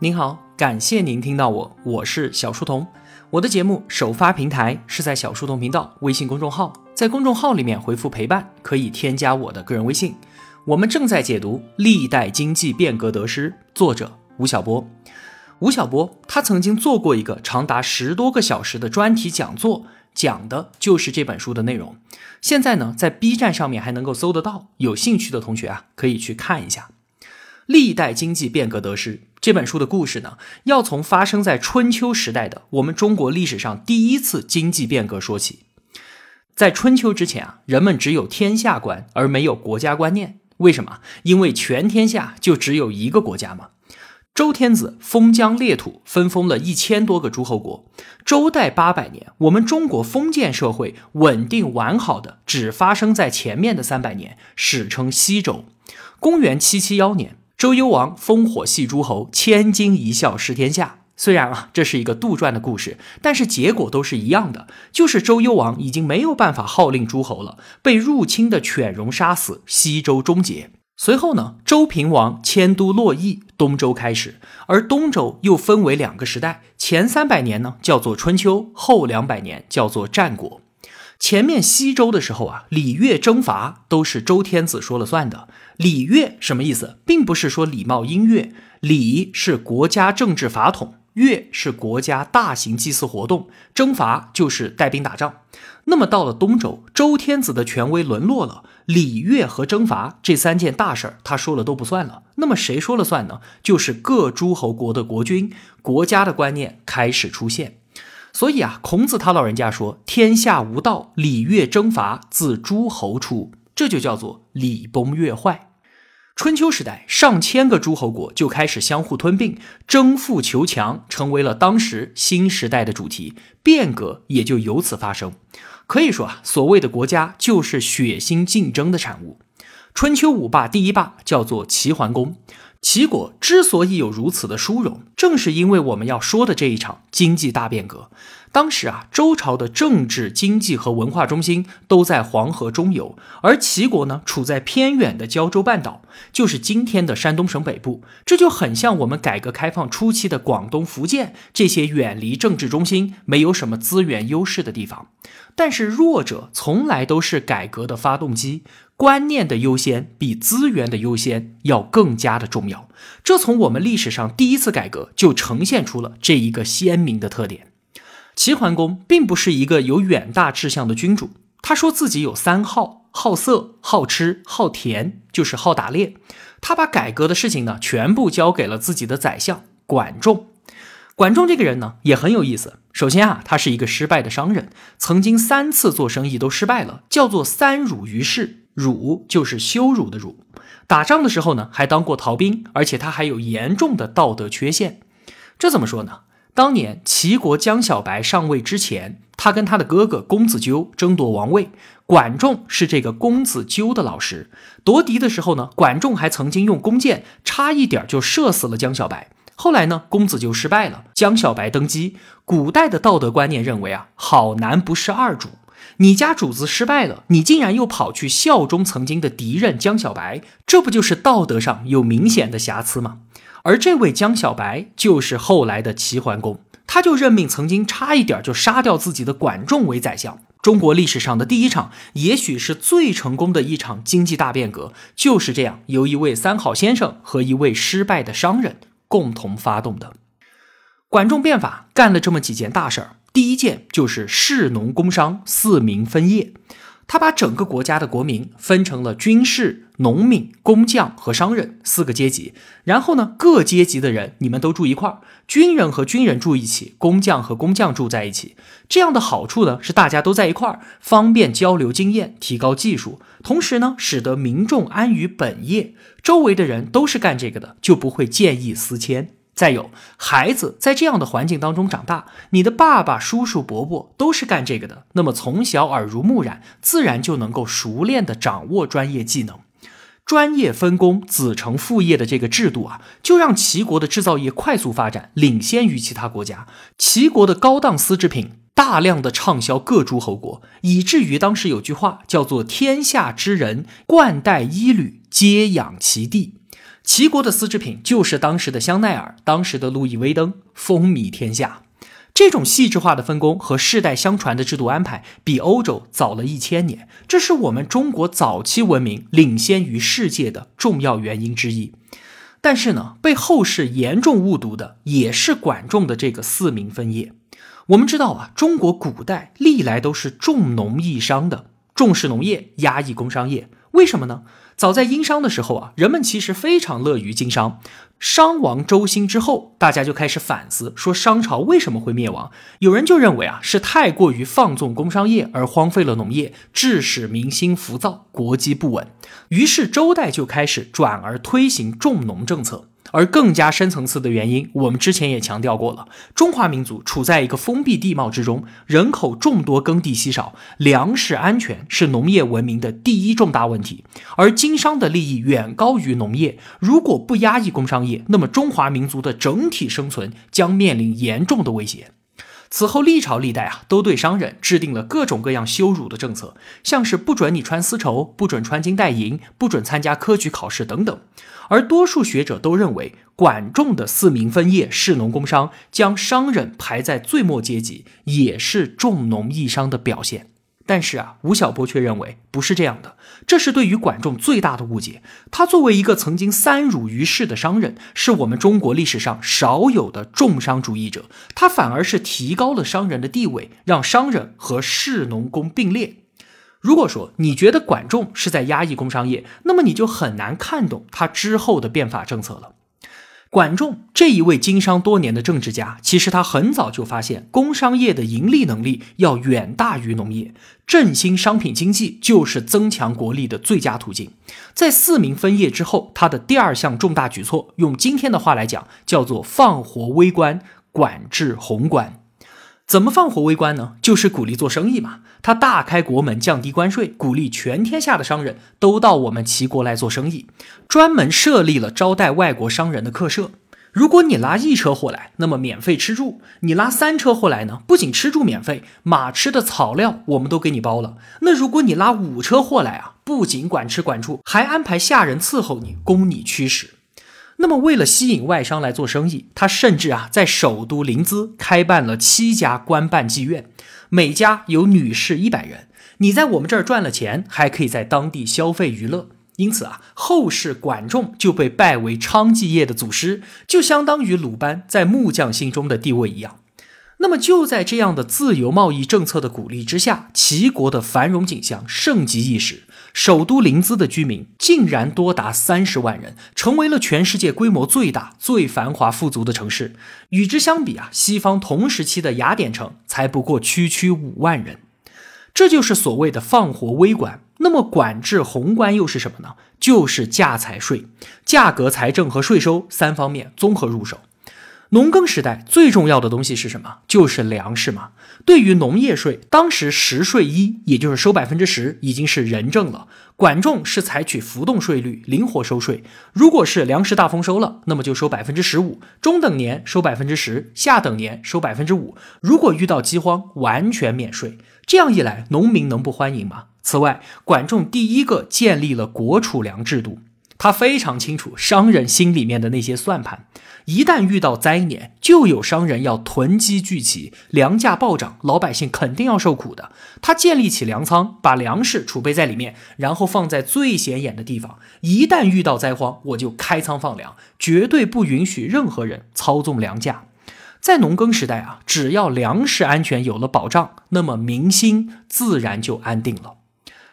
您好，感谢您听到我，我是小书童。我的节目首发平台是在小书童频道微信公众号，在公众号里面回复陪伴，可以添加我的个人微信。我们正在解读《历代经济变革得失》，作者吴晓波。吴晓波他曾经做过一个长达十多个小时的专题讲座，讲的就是这本书的内容。现在呢，在 B 站上面还能够搜得到，有兴趣的同学啊，可以去看一下。历代经济变革得失这本书的故事呢，要从发生在春秋时代的我们中国历史上第一次经济变革说起。在春秋之前啊，人们只有天下观而没有国家观念。为什么？因为全天下就只有一个国家嘛。周天子封疆列土，分封了一千多个诸侯国。周代八百年，我们中国封建社会稳定完好的只发生在前面的三百年，史称西周。公元七七幺年。周幽王烽火戏诸侯，千金一笑失天下。虽然啊，这是一个杜撰的故事，但是结果都是一样的，就是周幽王已经没有办法号令诸侯了，被入侵的犬戎杀死，西周终结。随后呢，周平王迁都洛邑，东周开始。而东周又分为两个时代，前三百年呢叫做春秋，后两百年叫做战国。前面西周的时候啊，礼乐征伐都是周天子说了算的。礼乐什么意思？并不是说礼貌音乐，礼是国家政治法统，乐是国家大型祭祀活动，征伐就是带兵打仗。那么到了东周，周天子的权威沦落了，礼乐和征伐这三件大事儿，他说了都不算了。那么谁说了算呢？就是各诸侯国的国君，国家的观念开始出现。所以啊，孔子他老人家说：“天下无道，礼乐征伐自诸侯出。”这就叫做礼崩乐坏。春秋时代，上千个诸侯国就开始相互吞并，争富求强成为了当时新时代的主题，变革也就由此发生。可以说啊，所谓的国家就是血腥竞争的产物。春秋五霸第一霸叫做齐桓公。齐国之所以有如此的殊荣，正是因为我们要说的这一场经济大变革。当时啊，周朝的政治、经济和文化中心都在黄河中游，而齐国呢，处在偏远的胶州半岛，就是今天的山东省北部。这就很像我们改革开放初期的广东、福建这些远离政治中心、没有什么资源优势的地方。但是弱者从来都是改革的发动机。观念的优先比资源的优先要更加的重要，这从我们历史上第一次改革就呈现出了这一个鲜明的特点。齐桓公并不是一个有远大志向的君主，他说自己有三好：好色、好吃、好甜，就是好打猎。他把改革的事情呢，全部交给了自己的宰相管仲。管仲这个人呢，也很有意思。首先啊，他是一个失败的商人，曾经三次做生意都失败了，叫做三辱于世。辱就是羞辱的辱，打仗的时候呢，还当过逃兵，而且他还有严重的道德缺陷。这怎么说呢？当年齐国江小白上位之前，他跟他的哥哥公子纠争夺王位，管仲是这个公子纠的老师。夺嫡的时候呢，管仲还曾经用弓箭差一点就射死了江小白。后来呢，公子纠失败了，江小白登基。古代的道德观念认为啊，好男不是二主。你家主子失败了，你竟然又跑去效忠曾经的敌人江小白，这不就是道德上有明显的瑕疵吗？而这位江小白就是后来的齐桓公，他就任命曾经差一点就杀掉自己的管仲为宰相。中国历史上的第一场，也许是最成功的一场经济大变革，就是这样由一位三好先生和一位失败的商人共同发动的。管仲变法干了这么几件大事儿。第一件就是士农工商四民分业，他把整个国家的国民分成了军事、农民、工匠和商人四个阶级。然后呢，各阶级的人你们都住一块儿，军人和军人住一起，工匠和工匠住在一起。这样的好处呢是大家都在一块儿，方便交流经验，提高技术，同时呢使得民众安于本业，周围的人都是干这个的，就不会见异思迁。再有，孩子在这样的环境当中长大，你的爸爸、叔叔、伯伯都是干这个的，那么从小耳濡目染，自然就能够熟练的掌握专业技能。专业分工、子承父业的这个制度啊，就让齐国的制造业快速发展，领先于其他国家。齐国的高档丝织品大量的畅销各诸侯国，以至于当时有句话叫做“天下之人，冠带衣履，皆养其地”。齐国的丝织品就是当时的香奈儿，当时的路易威登，风靡天下。这种细致化的分工和世代相传的制度安排，比欧洲早了一千年，这是我们中国早期文明领先于世界的重要原因之一。但是呢，被后世严重误读的也是管仲的这个四民分业。我们知道啊，中国古代历来都是重农抑商的，重视农业，压抑工商业。为什么呢？早在殷商的时候啊，人们其实非常乐于经商。商王周兴之后，大家就开始反思，说商朝为什么会灭亡？有人就认为啊，是太过于放纵工商业而荒废了农业，致使民心浮躁，国基不稳。于是周代就开始转而推行重农政策。而更加深层次的原因，我们之前也强调过了。中华民族处在一个封闭地貌之中，人口众多，耕地稀少，粮食安全是农业文明的第一重大问题。而经商的利益远高于农业，如果不压抑工商业，那么中华民族的整体生存将面临严重的威胁。此后历朝历代啊，都对商人制定了各种各样羞辱的政策，像是不准你穿丝绸，不准穿金戴银，不准参加科举考试等等。而多数学者都认为，管仲的四民分业，士农工商，将商人排在最末阶级，也是重农抑商的表现。但是啊，吴晓波却认为不是这样的，这是对于管仲最大的误解。他作为一个曾经三儒于世的商人，是我们中国历史上少有的重商主义者。他反而是提高了商人的地位，让商人和士农工并列。如果说你觉得管仲是在压抑工商业，那么你就很难看懂他之后的变法政策了。管仲这一位经商多年的政治家，其实他很早就发现工商业的盈利能力要远大于农业，振兴商品经济就是增强国力的最佳途径。在四民分业之后，他的第二项重大举措，用今天的话来讲，叫做放活微观，管制宏观。怎么放活微官呢？就是鼓励做生意嘛。他大开国门，降低关税，鼓励全天下的商人都到我们齐国来做生意，专门设立了招待外国商人的客舍。如果你拉一车货来，那么免费吃住；你拉三车货来呢，不仅吃住免费，马吃的草料我们都给你包了。那如果你拉五车货来啊，不仅管吃管住，还安排下人伺候你，供你驱使。那么，为了吸引外商来做生意，他甚至啊在首都临淄开办了七家官办妓院，每家有女士一百人。你在我们这儿赚了钱，还可以在当地消费娱乐。因此啊，后世管仲就被拜为娼妓业的祖师，就相当于鲁班在木匠心中的地位一样。那么，就在这样的自由贸易政策的鼓励之下，齐国的繁荣景象盛极一时。首都临淄的居民竟然多达三十万人，成为了全世界规模最大、最繁华富足的城市。与之相比啊，西方同时期的雅典城才不过区区五万人。这就是所谓的放活微管。那么管制宏观又是什么呢？就是价财税，价格、财政和税收三方面综合入手。农耕时代最重要的东西是什么？就是粮食嘛。对于农业税，当时十税一，也就是收百分之十，已经是人政了。管仲是采取浮动税率，灵活收税。如果是粮食大丰收了，那么就收百分之十五；中等年收百分之十，下等年收百分之五。如果遇到饥荒，完全免税。这样一来，农民能不欢迎吗？此外，管仲第一个建立了国储粮制度。他非常清楚商人心里面的那些算盘，一旦遇到灾年，就有商人要囤积聚齐，粮价暴涨，老百姓肯定要受苦的。他建立起粮仓，把粮食储备在里面，然后放在最显眼的地方。一旦遇到灾荒，我就开仓放粮，绝对不允许任何人操纵粮价。在农耕时代啊，只要粮食安全有了保障，那么民心自然就安定了。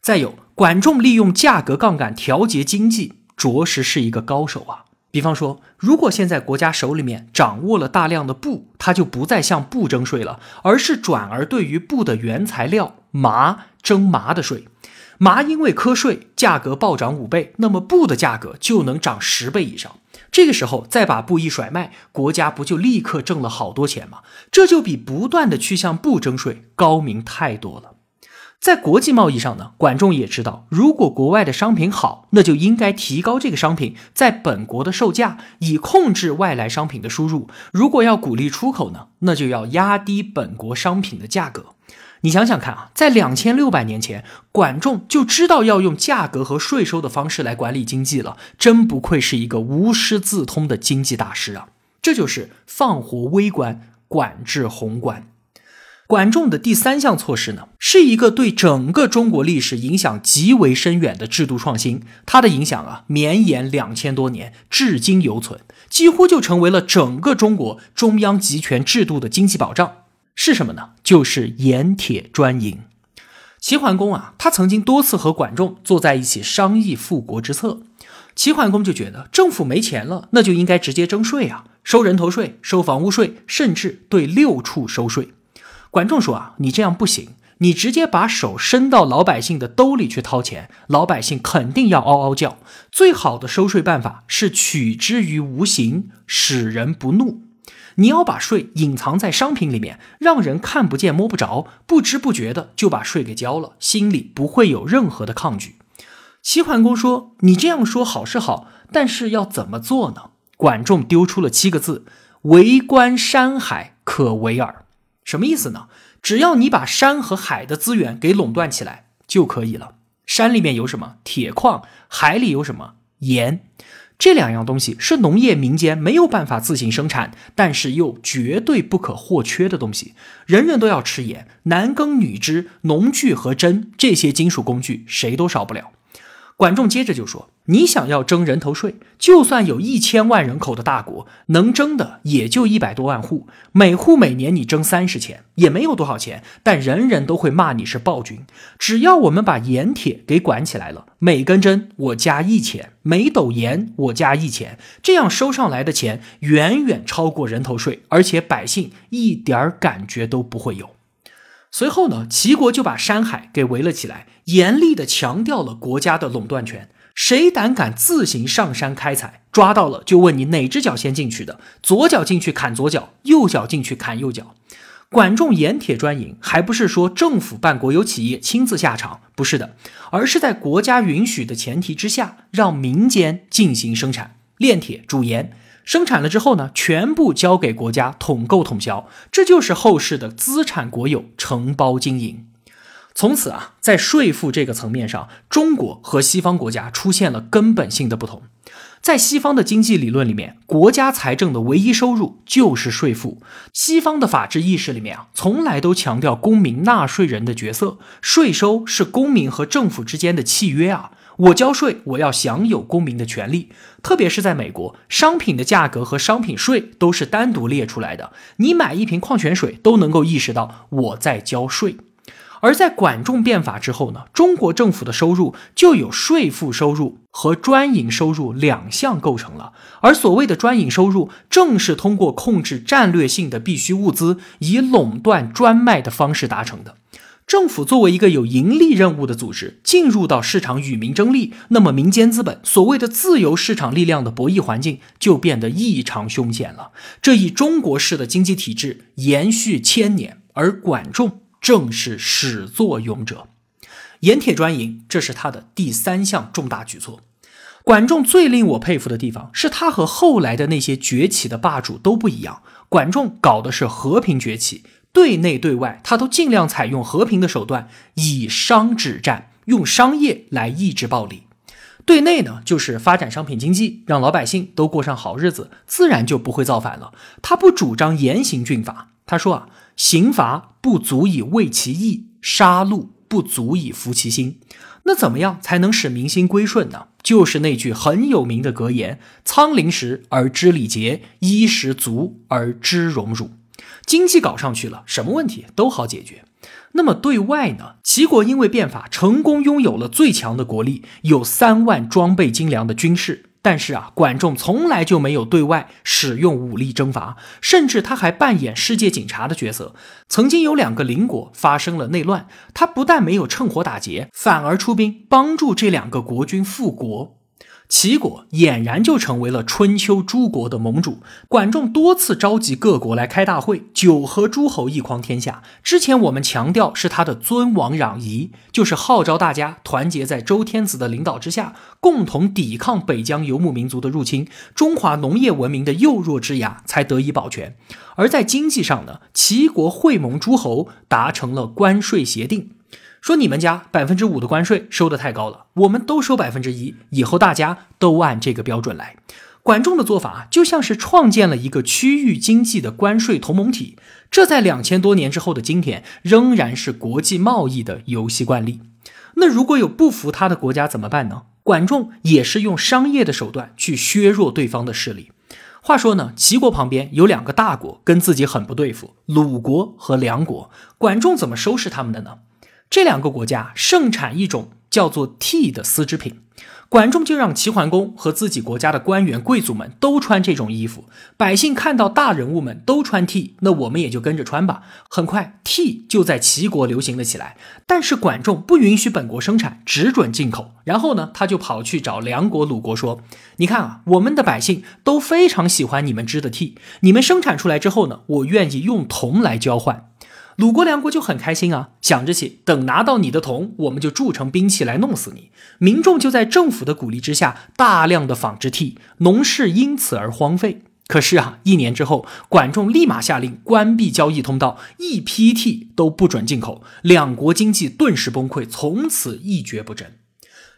再有，管仲利用价格杠杆调节经济。着实是一个高手啊！比方说，如果现在国家手里面掌握了大量的布，他就不再向布征税了，而是转而对于布的原材料麻征麻的税。麻因为瞌税价格暴涨五倍，那么布的价格就能涨十倍以上。这个时候再把布一甩卖，国家不就立刻挣了好多钱吗？这就比不断的去向布征税高明太多了。在国际贸易上呢，管仲也知道，如果国外的商品好，那就应该提高这个商品在本国的售价，以控制外来商品的输入；如果要鼓励出口呢，那就要压低本国商品的价格。你想想看啊，在两千六百年前，管仲就知道要用价格和税收的方式来管理经济了，真不愧是一个无师自通的经济大师啊！这就是放活微观，管制宏观。管仲的第三项措施呢，是一个对整个中国历史影响极为深远的制度创新，它的影响啊，绵延两千多年，至今犹存，几乎就成为了整个中国中央集权制度的经济保障。是什么呢？就是盐铁专营。齐桓公啊，他曾经多次和管仲坐在一起商议复国之策。齐桓公就觉得政府没钱了，那就应该直接征税啊，收人头税、收房屋税，甚至对六畜收税。管仲说啊，你这样不行，你直接把手伸到老百姓的兜里去掏钱，老百姓肯定要嗷嗷叫。最好的收税办法是取之于无形，使人不怒。你要把税隐藏在商品里面，让人看不见摸不着，不知不觉的就把税给交了，心里不会有任何的抗拒。齐桓公说：“你这样说好是好，但是要怎么做呢？”管仲丢出了七个字：“为官山海可为耳。”什么意思呢？只要你把山和海的资源给垄断起来就可以了。山里面有什么铁矿，海里有什么盐。这两样东西是农业民间没有办法自行生产，但是又绝对不可或缺的东西。人人都要吃盐，男耕女织，农具和针这些金属工具谁都少不了。管仲接着就说：“你想要征人头税，就算有一千万人口的大国，能征的也就一百多万户，每户每年你征三十钱，也没有多少钱，但人人都会骂你是暴君。只要我们把盐铁给管起来了，每根针我加一钱，每斗盐我加一钱，这样收上来的钱远远超过人头税，而且百姓一点感觉都不会有。”随后呢，齐国就把山海给围了起来，严厉的强调了国家的垄断权。谁胆敢自行上山开采，抓到了就问你哪只脚先进去的，左脚进去砍左脚，右脚进去砍右脚。管仲盐铁专营，还不是说政府办国有企业亲自下场？不是的，而是在国家允许的前提之下，让民间进行生产炼铁煮盐。生产了之后呢，全部交给国家统购统销，这就是后世的资产国有承包经营。从此啊，在税负这个层面上，中国和西方国家出现了根本性的不同。在西方的经济理论里面，国家财政的唯一收入就是税负。西方的法治意识里面啊，从来都强调公民纳税人的角色，税收是公民和政府之间的契约啊。我交税，我要享有公民的权利。特别是在美国，商品的价格和商品税都是单独列出来的。你买一瓶矿泉水都能够意识到我在交税。而在管仲变法之后呢，中国政府的收入就有税负收入和专营收入两项构成了。而所谓的专营收入，正是通过控制战略性的必需物资，以垄断专卖的方式达成的。政府作为一个有盈利任务的组织，进入到市场与民争利，那么民间资本所谓的自由市场力量的博弈环境就变得异常凶险了。这一中国式的经济体制延续千年，而管仲正是始作俑者。盐铁专营，这是他的第三项重大举措。管仲最令我佩服的地方是他和后来的那些崛起的霸主都不一样，管仲搞的是和平崛起。对内对外，他都尽量采用和平的手段，以商止战，用商业来抑制暴力。对内呢，就是发展商品经济，让老百姓都过上好日子，自然就不会造反了。他不主张严刑峻法，他说啊，刑罚不足以慰其义，杀戮不足以服其心。那怎么样才能使民心归顺呢？就是那句很有名的格言：仓廪实而知礼节，衣食足而知荣辱。经济搞上去了，什么问题都好解决。那么对外呢？齐国因为变法成功拥有了最强的国力，有三万装备精良的军事。但是啊，管仲从来就没有对外使用武力征伐，甚至他还扮演世界警察的角色。曾经有两个邻国发生了内乱，他不但没有趁火打劫，反而出兵帮助这两个国君复国。齐国俨然就成为了春秋诸国的盟主。管仲多次召集各国来开大会，九合诸侯，一匡天下。之前我们强调是他的尊王攘夷，就是号召大家团结在周天子的领导之下，共同抵抗北疆游牧民族的入侵，中华农业文明的幼弱之牙才得以保全。而在经济上呢，齐国会盟诸侯，达成了关税协定。说你们家百分之五的关税收的太高了，我们都收百分之一，以后大家都按这个标准来。管仲的做法就像是创建了一个区域经济的关税同盟体，这在两千多年之后的今天仍然是国际贸易的游戏惯例。那如果有不服他的国家怎么办呢？管仲也是用商业的手段去削弱对方的势力。话说呢，齐国旁边有两个大国跟自己很不对付，鲁国和梁国。管仲怎么收拾他们的呢？这两个国家盛产一种叫做 T 的丝织品，管仲就让齐桓公和自己国家的官员贵族们都穿这种衣服。百姓看到大人物们都穿 T，，那我们也就跟着穿吧。很快，，T 就在齐国流行了起来。但是管仲不允许本国生产，只准进口。然后呢，他就跑去找梁国、鲁国说：“你看啊，我们的百姓都非常喜欢你们织的 T，，你们生产出来之后呢，我愿意用铜来交换。”鲁国、梁国就很开心啊，想着起等拿到你的铜，我们就铸成兵器来弄死你。民众就在政府的鼓励之下，大量的纺织替，农事因此而荒废。可是啊，一年之后，管仲立马下令关闭交易通道，一批替都不准进口，两国经济顿时崩溃，从此一蹶不振。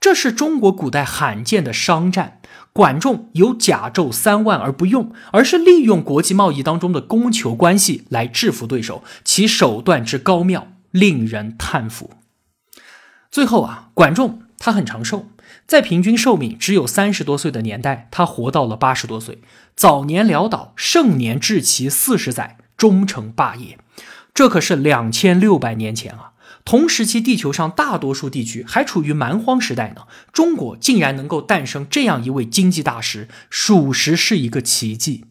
这是中国古代罕见的商战。管仲有甲胄三万而不用，而是利用国际贸易当中的供求关系来制服对手，其手段之高妙，令人叹服。最后啊，管仲他很长寿，在平均寿命只有三十多岁的年代，他活到了八十多岁，早年潦倒，盛年治其四十载，终成霸业。这可是两千六百年前啊。同时期，地球上大多数地区还处于蛮荒时代呢。中国竟然能够诞生这样一位经济大师，属实是一个奇迹。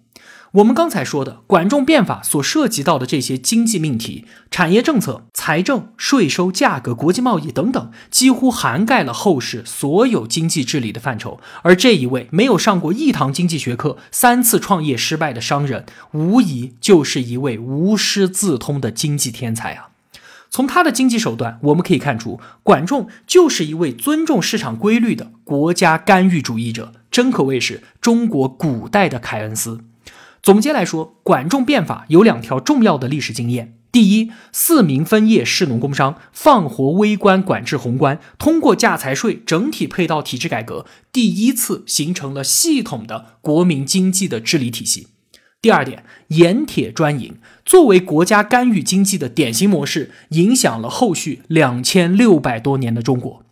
我们刚才说的管仲变法所涉及到的这些经济命题，产业政策、财政、税收、价格、国际贸易等等，几乎涵盖了后世所有经济治理的范畴。而这一位没有上过一堂经济学课、三次创业失败的商人，无疑就是一位无师自通的经济天才啊！从他的经济手段，我们可以看出，管仲就是一位尊重市场规律的国家干预主义者，真可谓是中国古代的凯恩斯。总结来说，管仲变法有两条重要的历史经验：第一，四民分业，士农工商，放活微观，管制宏观，通过价财税整体配套体制改革，第一次形成了系统的国民经济的治理体系。第二点，盐铁专营作为国家干预经济的典型模式，影响了后续两千六百多年的中国。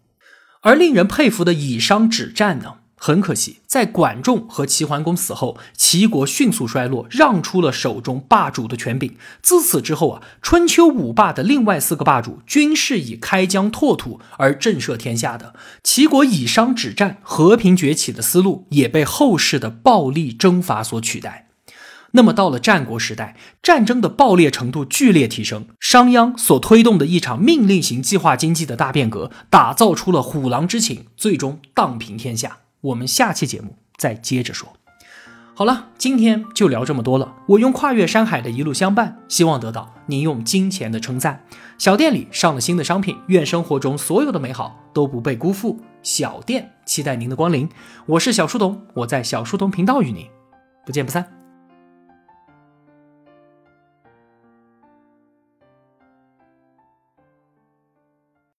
而令人佩服的以商止战呢？很可惜，在管仲和齐桓公死后，齐国迅速衰落，让出了手中霸主的权柄。自此之后啊，春秋五霸的另外四个霸主均是以开疆拓土而震慑天下的。齐国以商止战、和平崛起的思路，也被后世的暴力征伐所取代。那么到了战国时代，战争的爆裂程度剧烈提升，商鞅所推动的一场命令型计划经济的大变革，打造出了虎狼之情，最终荡平天下。我们下期节目再接着说。好了，今天就聊这么多了。我用跨越山海的一路相伴，希望得到您用金钱的称赞。小店里上了新的商品，愿生活中所有的美好都不被辜负。小店期待您的光临。我是小书童，我在小书童频道与您不见不散。